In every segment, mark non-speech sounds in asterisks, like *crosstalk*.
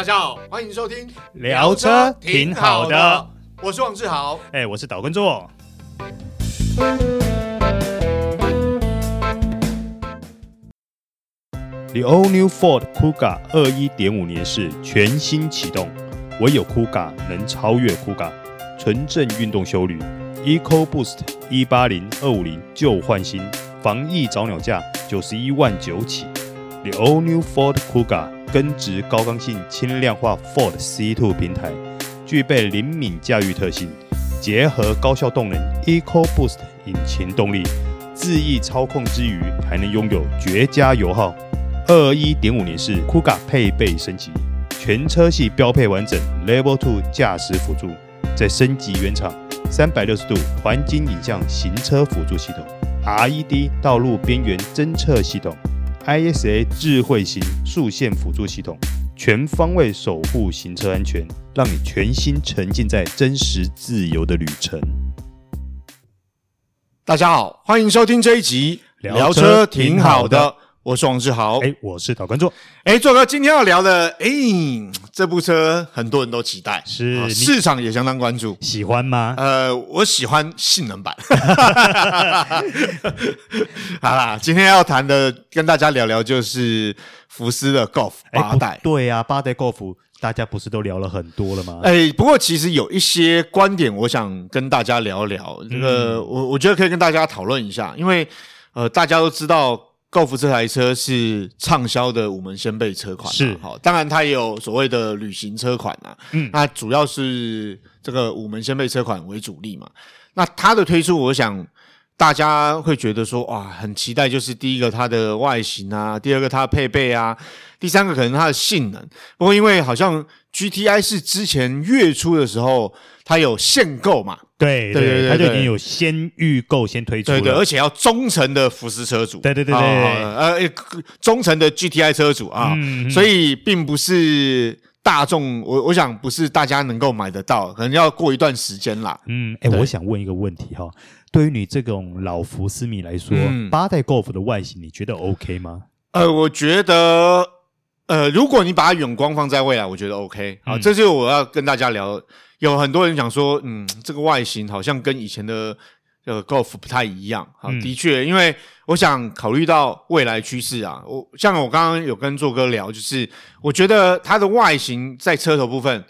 大家好，欢迎收听聊车挺好的，我是王志豪，哎，我是岛根座。The all new Ford Kuga 二一点五年式全新启动，唯有 Kuga 能超越 Kuga，纯正运动修旅，Eco Boost 一八零二五零旧换新，防疫早鸟价九十一万九起。The all new Ford Kuga。根植高刚性轻量化 Ford C2 平台，具备灵敏驾驭特性，结合高效动能 EcoBoost 引擎动力，恣意操控之余，还能拥有绝佳油耗。二一点五年式 Kuga 配备升级，全车系标配完整 Level Two 驾驶辅助，再升级原厂三百六十度环景影像行车辅助系统，RED 道路边缘侦测系统。ISA 智慧型数线辅助系统，全方位守护行车安全，让你全心沉浸在真实自由的旅程。大家好，欢迎收听这一集聊车挺好的。我是王志豪，哎，我是导观众，哎，座哥，今天要聊的，哎，这部车很多人都期待，是市场也相当关注，喜欢吗？呃，我喜欢性能版。*laughs* 好啦，今天要谈的，跟大家聊聊，就是福斯的 Golf 八代。对呀，八代 Golf，大家不是都聊了很多了吗？哎，不过其实有一些观点，我想跟大家聊聊。这个，我我觉得可以跟大家讨论一下，因为呃，大家都知道。Golf 这台车是畅销的五门掀背车款，是好，当然它也有所谓的旅行车款啊，嗯，那主要是这个五门掀背车款为主力嘛。那它的推出，我想大家会觉得说，哇，很期待，就是第一个它的外形啊，第二个它的配备啊，第三个可能它的性能。不过因为好像 GTI 是之前月初的时候，它有限购嘛。对对对，他就已经有先预购、先推出了，对对，而且要忠诚的福斯车主，对对对对，呃，忠诚的 GTI 车主啊，所以并不是大众，我我想不是大家能够买得到，可能要过一段时间啦。嗯，哎，我想问一个问题哈，对于你这种老福斯迷来说，八代 Golf 的外形你觉得 OK 吗？呃，我觉得，呃，如果你把它远光放在未来，我觉得 OK。好，这就是我要跟大家聊。有很多人讲说，嗯，这个外形好像跟以前的这个 Golf 不太一样。好，的确，因为我想考虑到未来趋势啊，我像我刚刚有跟做哥聊，就是我觉得它的外形在车头部分，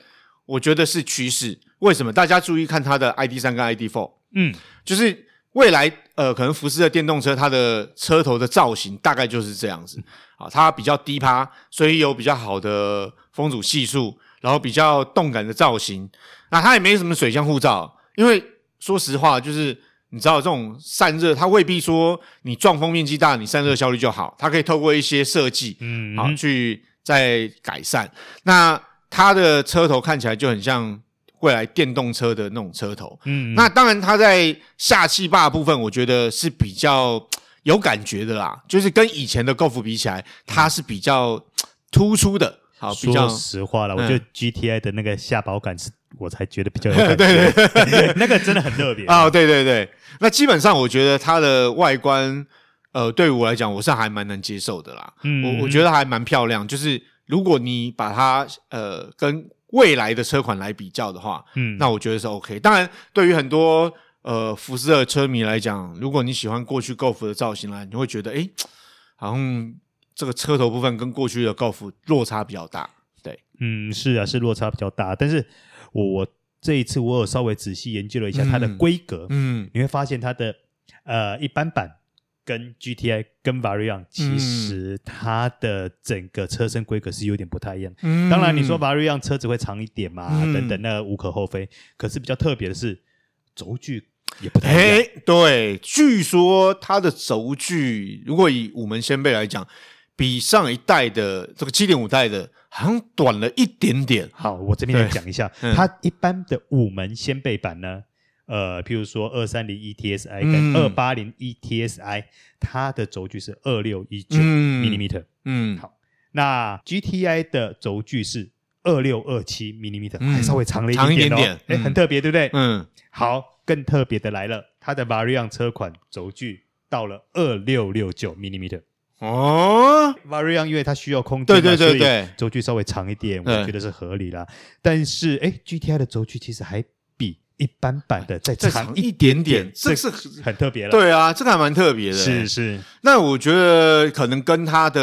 我觉得是趋势。为什么？大家注意看它的 ID 三跟 ID Four，嗯，就是未来呃，可能福斯的电动车它的车头的造型大概就是这样子啊，它比较低趴，所以有比较好的风阻系数，然后比较动感的造型。那它也没什么水箱护罩，因为说实话，就是你知道这种散热，它未必说你撞风面积大，你散热效率就好。它可以透过一些设计，嗯，好去再改善。那它的车头看起来就很像未来电动车的那种车头，嗯。那当然，它在下气坝部分，我觉得是比较有感觉的啦，就是跟以前的 Golf 比起来，它是比较突出的。好，比较说实话了，我觉得 GTI 的那个下保感是。我才觉得比较有 *laughs* 感觉，对对对，*laughs* 那个真的很特别啊！对对对，那基本上我觉得它的外观，呃，对于我来讲，我是还蛮能接受的啦。嗯，我我觉得还蛮漂亮。就是如果你把它呃跟未来的车款来比较的话，嗯，那我觉得是 OK。当然，对于很多呃福斯的车迷来讲，如果你喜欢过去 Golf 的造型啦，你会觉得哎，好像这个车头部分跟过去的 Golf 落差比较大。对，嗯，是啊，是落差比较大，但是。我我这一次我有稍微仔细研究了一下它的规格，嗯，嗯，你会发现它的呃一般版跟 GTI 跟 Variant 其实它的整个车身规格是有点不太一样。嗯，当然你说 Variant 车子会长一点嘛，嗯、等等，那无可厚非。可是比较特别的是轴距也不太一样。对，据说它的轴距如果以五门掀背来讲，比上一代的这个七点五代的。好像短了一点点。好，我这边来讲一下，它一般的五门掀背版呢，呃，譬如说二三零 ETSI 跟二八零 ETSI，它的轴距是二六一九 millimeter。嗯，好，那 GTI 的轴距是二六二七 millimeter，还稍微长了一点点哦，哎，很特别，对不对？嗯，好，更特别的来了，它的 Variant 车款轴距到了二六六九 millimeter。哦，Variant 因为它需要空间，对对对对，轴距稍微长一点，我觉得是合理啦。但是，哎，GTI 的轴距其实还比一般版的再长一点点，这是很特别了。对啊，这个还蛮特别的。是是，那我觉得可能跟它的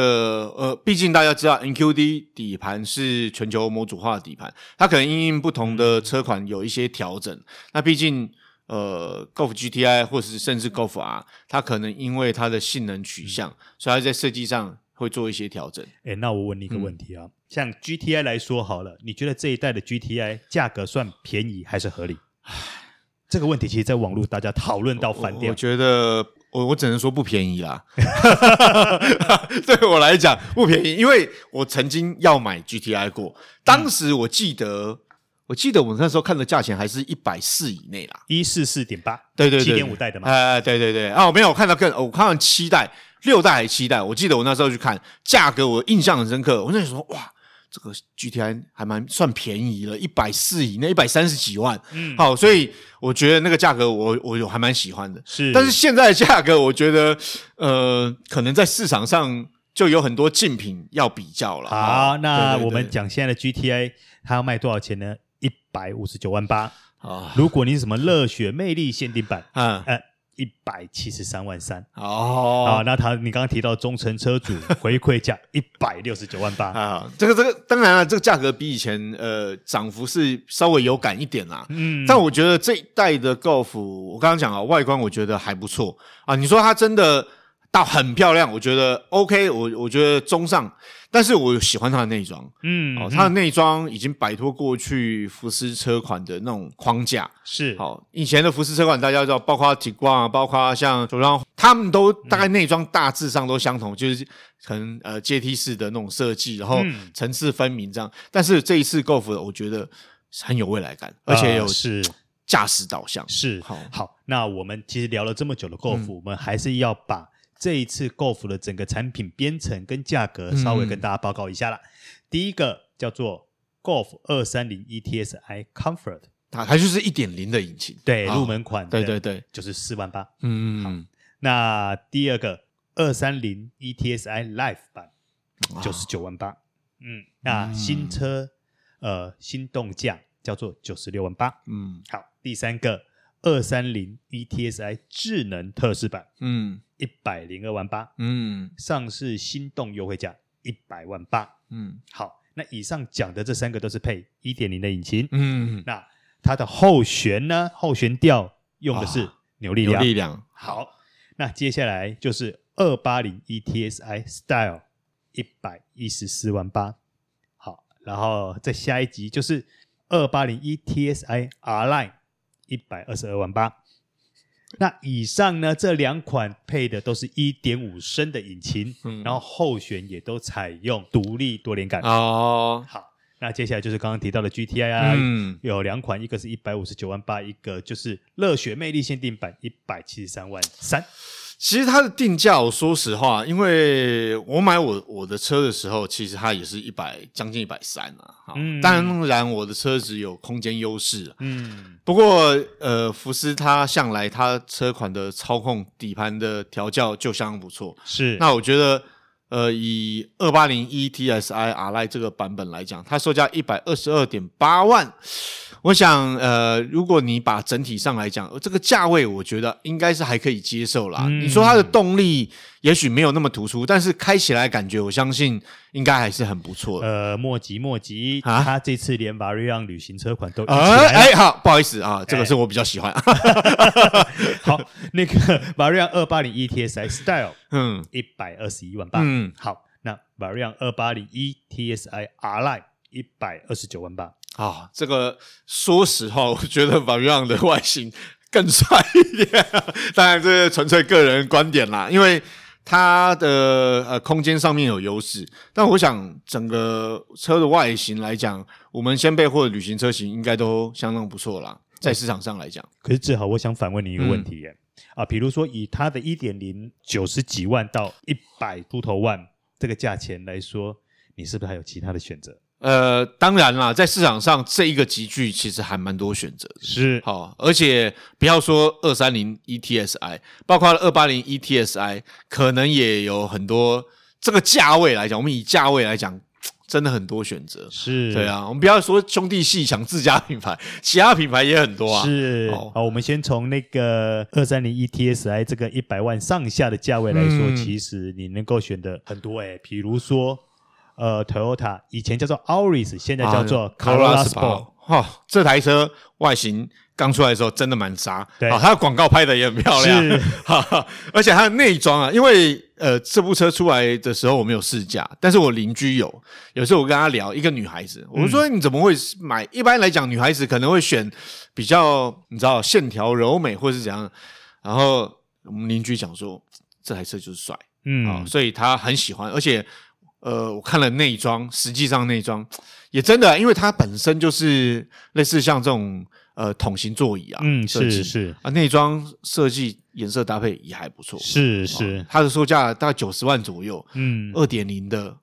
呃，毕竟大家知道 NQD 底盘是全球模组化的底盘，它可能因应不同的车款有一些调整。那毕竟。呃，Golf GTI 或是甚至 Golf R，它可能因为它的性能取向，嗯、所以它在设计上会做一些调整。哎，那我问你一个问题啊，嗯、像 GTI 来说好了，你觉得这一代的 GTI 价格算便宜还是合理？唉，*sighs* 这个问题其实在网络大家讨论到翻掉。我觉得我我只能说不便宜啦。*laughs* 对我来讲不便宜，因为我曾经要买 GTI 过，当时我记得。我记得我那时候看的价钱还是一百四以内啦，一四四点八，对对对，七点五代的嘛，哎，对对对，哦，没有，我看到更，我看到七代、六代还是七代，我记得我那时候去看价格，我印象很深刻，我那时候说哇，这个 GTI 还蛮算便宜了，一百四以内，一百三十几万，嗯，好，所以我觉得那个价格我我有还蛮喜欢的，是，但是现在的价格，我觉得呃，可能在市场上就有很多竞品要比较了。好，那我们讲现在的 GTI，它要卖多少钱呢？一百五十九万八。啊！如果你是什么热血魅力限定版，嗯呃，一百七十三万三哦。啊，那他你刚刚提到中诚车主回馈价 *laughs* 一百六十九万八啊，这个这个当然了，这个价格比以前呃涨幅是稍微有感一点啦。嗯，但我觉得这一代的 Golf，我刚刚讲啊，外观我觉得还不错啊。你说它真的到很漂亮，我觉得 OK，我我觉得中上。但是我喜欢它的内装，嗯，哦，它的内装已经摆脱过去福斯车款的那种框架，是，好，以前的福斯车款大家知道，包括 Tiguan 啊，包括像主让，他们都大概内装大致上都相同，就是可能呃阶梯式的那种设计，然后层次分明这样。但是这一次 Golf 的，我觉得很有未来感，而且有是驾驶导向，是好。好，那我们其实聊了这么久的 Golf，我们还是要把。这一次 Golf 的整个产品编程跟价格，稍微跟大家报告一下啦。嗯、第一个叫做 Golf 二三零 ETSI Comfort，它它就是一点零的引擎，对，入门款，哦，对对对，就是四万八。嗯，好。那第二个二三零 ETSI Life 版，九十九万八。嗯，那新车呃新动价叫做九十六万八。嗯，好。第三个二三零 ETSI 智能特仕版，嗯。一百零二万八，嗯，上市心动优惠价一百万八，嗯，好，那以上讲的这三个都是配一点零的引擎，嗯，那它的后悬呢？后悬吊用的是扭力梁，扭力梁，好，那接下来就是二八零 ETSI Style 一百一十四万八，好，然后再下一集就是二八零 ETSI R Line 一百二十二万八。那以上呢，这两款配的都是一点五升的引擎，嗯、然后后悬也都采用独立多连杆。哦，好，那接下来就是刚刚提到的 GTI 啊，嗯、有两款，一个是一百五十九万八，一个就是热血魅力限定版一百七十三万三。其实它的定价，我说实话，因为我买我我的车的时候，其实它也是一百将近一百三啊。嗯，当然我的车子有空间优势。嗯，不过呃，福斯它向来它车款的操控底盘的调教就相当不错。是，那我觉得呃，以二八零 ETSI R-Line 这个版本来讲，它售价一百二十二点八万。我想，呃，如果你把整体上来讲，这个价位，我觉得应该是还可以接受啦。嗯、你说它的动力也许没有那么突出，但是开起来感觉，我相信应该还是很不错的。呃，莫急莫急，啊，他这次连 Variant 旅行车款都一起来哎，好，不好意思啊，这个是我比较喜欢。哎、*laughs* 好，那个 Variant 二八零 ETSI Style，*laughs* 嗯，一百二十一万八，嗯，好，那 Variant 二八零一 TSI R Line 一百二十九万八。啊、哦，这个说实话，我觉得 Variant 的外形更帅一点。当然，这是纯粹个人观点啦，因为它的呃空间上面有优势。但我想，整个车的外形来讲，我们掀背或者旅行车型应该都相当不错啦，在市场上来讲。可是志豪，我想反问你一个问题耶，嗯、啊，比如说以它的一点零九十几万到一百出头万这个价钱来说，你是不是还有其他的选择？呃，当然啦，在市场上这一个级距其实还蛮多选择的，是好，而且不要说二三零 ETSI，包括二八零 ETSI，可能也有很多。这个价位来讲，我们以价位来讲，真的很多选择，是对啊。我们不要说兄弟戏抢自家品牌，*laughs* 其他品牌也很多啊。是，好，我们先从那个二三零 ETSI 这个一百万上下的价位来说，嗯、其实你能够选的很多诶、欸，比如说。呃，Toyota 以前叫做 Auris，现在叫做 Corolla Sport。哈、哦，这台车外形刚出来的时候真的蛮杀，对，它的广告拍的也很漂亮，是，哈哈。而且它的内装啊，因为呃这部车出来的时候我没有试驾，但是我邻居有，有时候我跟他聊，一个女孩子，我说你怎么会买？嗯、一般来讲，女孩子可能会选比较你知道线条柔美或是怎样，然后我们邻居讲说这台车就是帅，嗯、哦，所以他很喜欢，而且。呃，我看了内装，实际上内装也真的，因为它本身就是类似像这种呃桶型座椅啊，嗯，是是啊，内装设计颜色搭配也还不错，是是，它的售价大概九十万左右，嗯，二点零的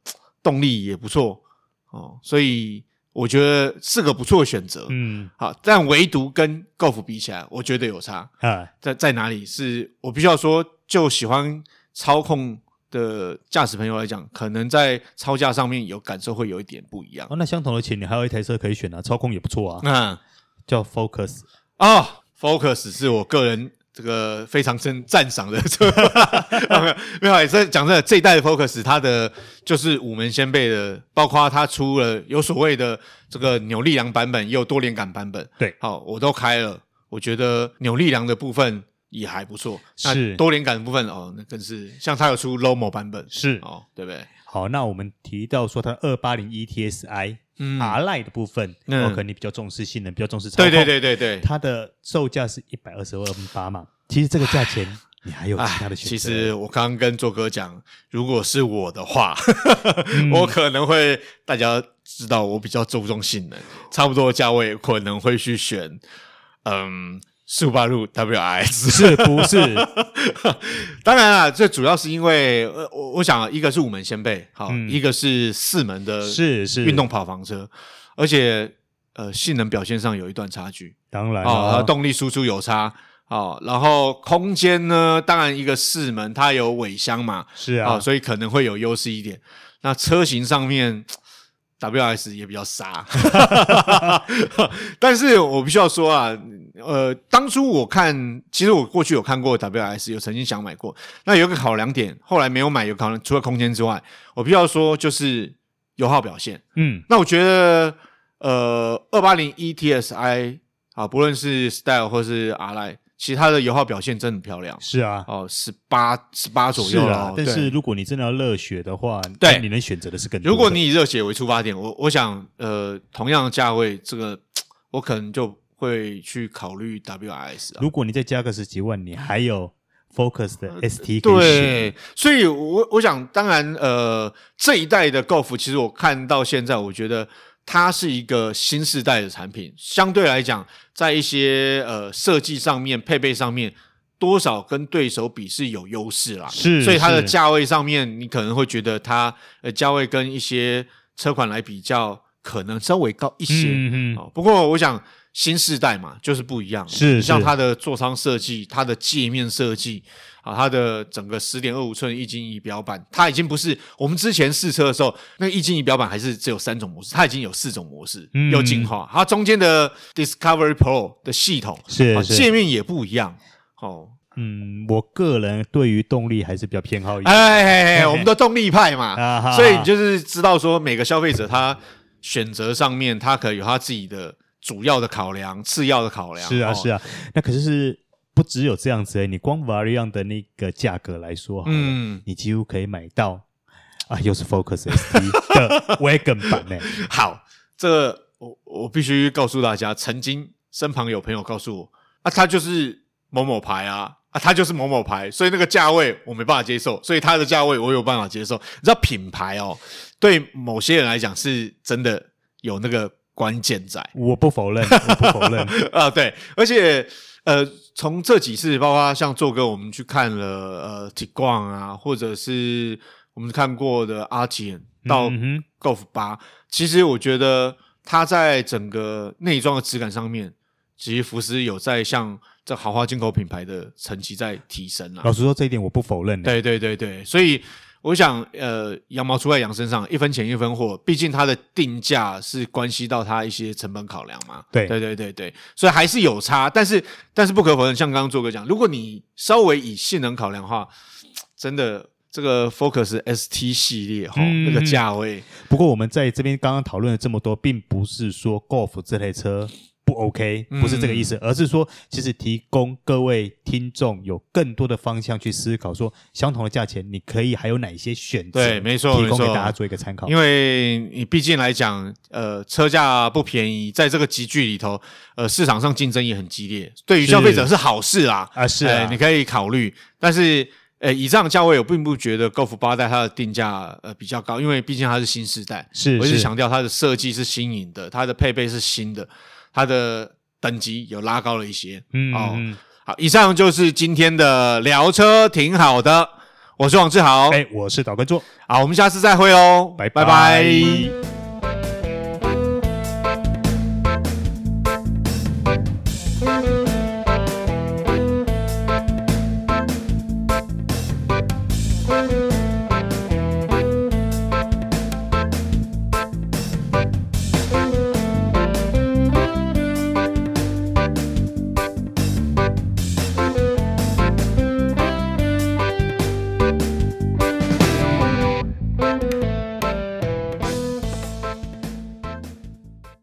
动力也不错哦，所以我觉得是个不错的选择，嗯，好，但唯独跟 Golf 比起来，我觉得有差啊，在在哪里？是我必须要说，就喜欢操控。的驾驶朋友来讲，可能在操驾上面有感受会有一点不一样。哦，那相同的钱，你还有一台车可以选啊，操控也不错啊。嗯，叫 Focus 啊，哦，Focus 是我个人这个非常真赞赏的车。*laughs* 没有，这讲真的，这一代的 Focus 它的就是五门掀背的，包括它出了有所谓的这个扭力梁版本，也有多连杆版本。对，好，我都开了，我觉得扭力梁的部分。也还不错，是。多连杆的部分哦，那更是像它有出 Lomo 版本，是。哦，对不对？好，那我们提到说它二八零 ETSI 嗯。R-Line 的部分，我，可能你比较重视性能，比较重视操控，对对对对对，它的售价是一百二十万八嘛，其实这个价钱你还有其他的选择。其实我刚刚跟做哥讲，如果是我的话，嗯、*laughs* 我可能会大家知道我比较注重性能，差不多的价位可能会去选，嗯。速八路 WRX 是不是？*laughs* 当然啦，这主要是因为呃，我我想一个是五门掀背，好，嗯、一个是四门的，是是运动跑房车，而且呃，性能表现上有一段差距，当然啊、哦，动力输出有差，哦，然后空间呢，当然一个四门它有尾箱嘛，是啊、哦，所以可能会有优势一点。那车型上面。WRX 也比较傻，但是我必须要说啊，呃，当初我看，其实我过去有看过 WRX，有曾经想买过。那有个考量点，后来没有买，有考量除了空间之外，我必须要说就是油耗表现。嗯，那我觉得，呃，二八零 ETSI 啊，不论是 Style 或是 R-Line。其实它的油耗表现真的很漂亮，是啊，哦，十八十八左右了。但是如果你真的要热血的话，对，你能选择的是更多。如果你以热血为出发点，我我想，呃，同样的价位，这个我可能就会去考虑 WRS 啊。如果你再加个十几万，你还有 Focus 的 ST 可以选。对，所以我我想，当然，呃，这一代的 Golf，其实我看到现在，我觉得。它是一个新世代的产品，相对来讲，在一些呃设计上面、配备上面，多少跟对手比是有优势啦。是，所以它的价位上面，你可能会觉得它呃价位跟一些车款来比较，可能稍微高一些。嗯嗯。哦，不过我想新世代嘛，就是不一样。是，像它的座舱设计、它的界面设计。啊，它的整个十点二五寸液晶仪表板，它已经不是我们之前试车的时候，那个液晶仪表板还是只有三种模式，它已经有四种模式，有进化。它中间的 Discovery Pro 的系统是界面也不一样。哦，嗯，我个人对于动力还是比较偏好一点。哎，哎，*laughs* 我们的动力派嘛，啊、所以你就是知道说每个消费者他选择上面，他可以有他自己的主要的考量、次要的考量。是啊，是啊，那可是是。不只有这样子诶，你光 Variant 的那个价格来说，嗯，你几乎可以买到啊，又是 Focus ST *laughs* 的 Wagon 版诶。好，这个我我必须告诉大家，曾经身旁有朋友告诉我啊，他就是某某牌啊，啊，他就是某某牌，所以那个价位我没办法接受，所以它的价位我有办法接受。你知道品牌哦，对某些人来讲是真的有那个关键在。我不否认，*laughs* 我不否认啊，对，而且。呃，从这几次，包括像做哥，我们去看了呃，Tiguan 啊，或者是我们看过的 Arteon 到嗯哼 Golf 八，其实我觉得它在整个内装的质感上面，其实福斯有在向这豪华进口品牌的层级在提升啊。老实说，这一点我不否认。对对对对，所以我想，呃，羊毛出在羊身上，一分钱一分货。毕竟它的定价是关系到它一些成本考量嘛。对对对对对，所以还是有差。但是但是不可否认，像刚刚做哥讲，如果你稍微以性能考量的话，真的。这个 Focus ST 系列哈，嗯、那个价位。不过我们在这边刚刚讨论了这么多，并不是说 Golf 这台车不 OK，不是这个意思，嗯、而是说其实提供各位听众有更多的方向去思考，说相同的价钱，你可以还有哪些选择？对，没错，提供给大家做一个参考。因为你毕竟来讲，呃，车价不便宜，在这个集聚里头，呃，市场上竞争也很激烈，对于消费者是好事啦。啊，是啊、呃，你可以考虑，但是。呃，以这样的价位，我并不觉得 Golf 八代它的定价呃比较高，因为毕竟它是新时代。是，我一直强调它的设计是新颖的，它的配备是新的，它的等级有拉高了一些。嗯，好，以上就是今天的聊车，挺好的。我是王志豪，哎，我是导观众，好，我们下次再会哦，拜拜。拜拜。